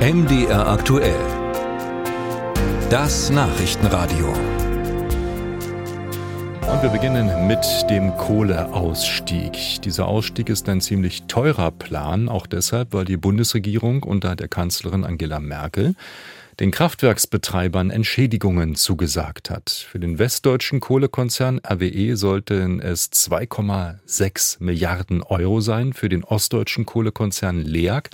MDR aktuell. Das Nachrichtenradio. Und wir beginnen mit dem Kohleausstieg. Dieser Ausstieg ist ein ziemlich teurer Plan, auch deshalb, weil die Bundesregierung unter der Kanzlerin Angela Merkel den Kraftwerksbetreibern Entschädigungen zugesagt hat. Für den westdeutschen Kohlekonzern RWE sollten es 2,6 Milliarden Euro sein, für den ostdeutschen Kohlekonzern LEAG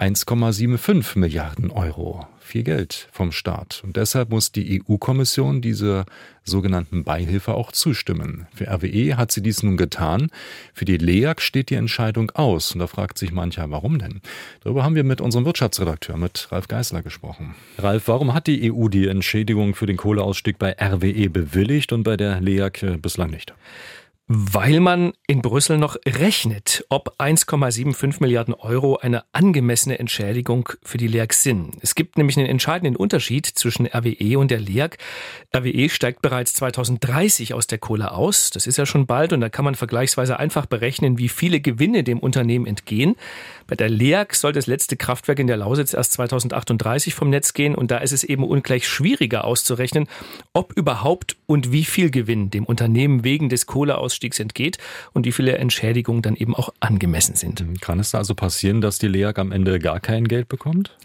1,75 Milliarden Euro. Viel Geld vom Staat. Und deshalb muss die EU-Kommission dieser sogenannten Beihilfe auch zustimmen. Für RWE hat sie dies nun getan. Für die LEAG steht die Entscheidung aus. Und da fragt sich mancher, warum denn? Darüber haben wir mit unserem Wirtschaftsredakteur, mit Ralf Geißler, gesprochen. Ralf, warum hat die EU die Entschädigung für den Kohleausstieg bei RWE bewilligt und bei der LEAG bislang nicht? Weil man in Brüssel noch rechnet, ob 1,75 Milliarden Euro eine angemessene Entschädigung für die LEAG sind. Es gibt nämlich einen entscheidenden Unterschied zwischen RWE und der LEAG. RWE steigt bereits 2030 aus der Kohle aus. Das ist ja schon bald und da kann man vergleichsweise einfach berechnen, wie viele Gewinne dem Unternehmen entgehen. Bei der LEAG soll das letzte Kraftwerk in der Lausitz erst 2038 vom Netz gehen und da ist es eben ungleich schwieriger auszurechnen, ob überhaupt und wie viel Gewinn dem Unternehmen wegen des Kohleausstiegs Ausstiegs entgeht und wie viele Entschädigungen dann eben auch angemessen sind. Mhm. Kann es da also passieren, dass die LEAG am Ende gar kein Geld bekommt?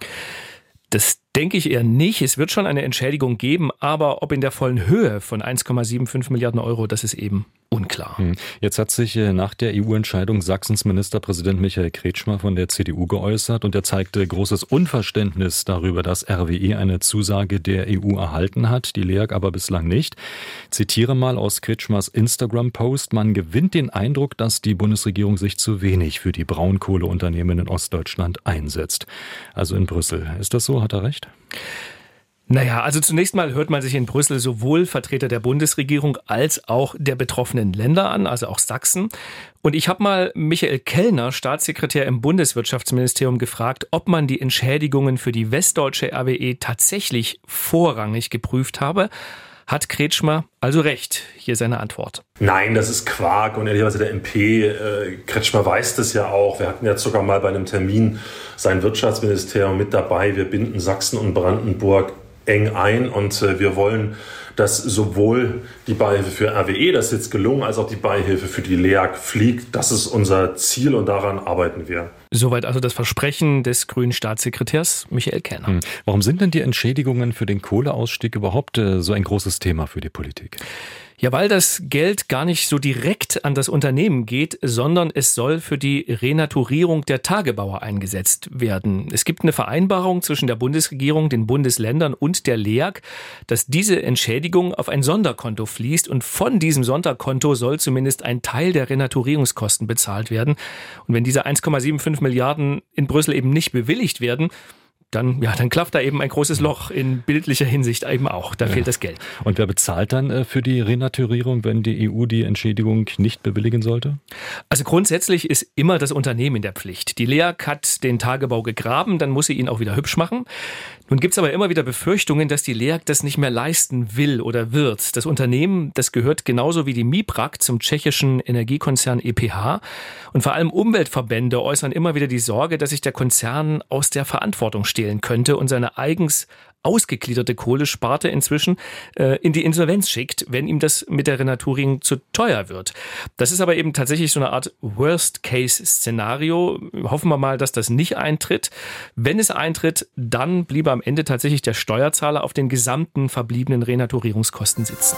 Das denke ich eher nicht. Es wird schon eine Entschädigung geben, aber ob in der vollen Höhe von 1,75 Milliarden Euro, das ist eben unklar. Hm. Jetzt hat sich äh, nach der EU-Entscheidung Sachsens Ministerpräsident Michael Kretschmer von der CDU geäußert und er zeigte großes Unverständnis darüber, dass RWE eine Zusage der EU erhalten hat, die LEAG aber bislang nicht. Zitiere mal aus Kretschmers Instagram-Post, man gewinnt den Eindruck, dass die Bundesregierung sich zu wenig für die Braunkohleunternehmen in Ostdeutschland einsetzt. Also in Brüssel. Ist das so? Hat er recht? Naja, also zunächst mal hört man sich in Brüssel sowohl Vertreter der Bundesregierung als auch der betroffenen Länder an, also auch Sachsen. Und ich habe mal Michael Kellner, Staatssekretär im Bundeswirtschaftsministerium, gefragt, ob man die Entschädigungen für die westdeutsche RWE tatsächlich vorrangig geprüft habe. Hat Kretschmer also recht? Hier seine Antwort. Nein, das ist Quark und ehrlicherweise der MP äh, Kretschmer weiß das ja auch. Wir hatten ja sogar mal bei einem Termin sein Wirtschaftsministerium mit dabei. Wir binden Sachsen und Brandenburg eng ein und äh, wir wollen, dass sowohl die Beihilfe für RWE, das ist jetzt gelungen, als auch die Beihilfe für die LEAG fliegt. Das ist unser Ziel und daran arbeiten wir. Soweit also das Versprechen des grünen Staatssekretärs Michael Kerner. Hm. Warum sind denn die Entschädigungen für den Kohleausstieg überhaupt äh, so ein großes Thema für die Politik? Ja, weil das Geld gar nicht so direkt an das Unternehmen geht, sondern es soll für die Renaturierung der Tagebauer eingesetzt werden. Es gibt eine Vereinbarung zwischen der Bundesregierung, den Bundesländern und der LEAG, dass diese Entschädigung auf ein Sonderkonto fließt und von diesem Sonderkonto soll zumindest ein Teil der Renaturierungskosten bezahlt werden. Und wenn diese 1,75 Milliarden in Brüssel eben nicht bewilligt werden, dann, ja, dann klafft da eben ein großes Loch in bildlicher Hinsicht eben auch. Da ja. fehlt das Geld. Und wer bezahlt dann äh, für die Renaturierung, wenn die EU die Entschädigung nicht bewilligen sollte? Also grundsätzlich ist immer das Unternehmen in der Pflicht. Die LEAG hat den Tagebau gegraben, dann muss sie ihn auch wieder hübsch machen. Nun gibt es aber immer wieder Befürchtungen, dass die LEAG das nicht mehr leisten will oder wird. Das Unternehmen, das gehört genauso wie die MIPRAG zum tschechischen Energiekonzern EPH. Und vor allem Umweltverbände äußern immer wieder die Sorge, dass sich der Konzern aus der Verantwortung stehlen könnte und seine eigens ausgegliederte Kohlesparte inzwischen äh, in die Insolvenz schickt, wenn ihm das mit der Renaturing zu teuer wird. Das ist aber eben tatsächlich so eine Art Worst-Case-Szenario. Hoffen wir mal, dass das nicht eintritt. Wenn es eintritt, dann bliebe am Ende tatsächlich der Steuerzahler auf den gesamten verbliebenen Renaturierungskosten sitzen.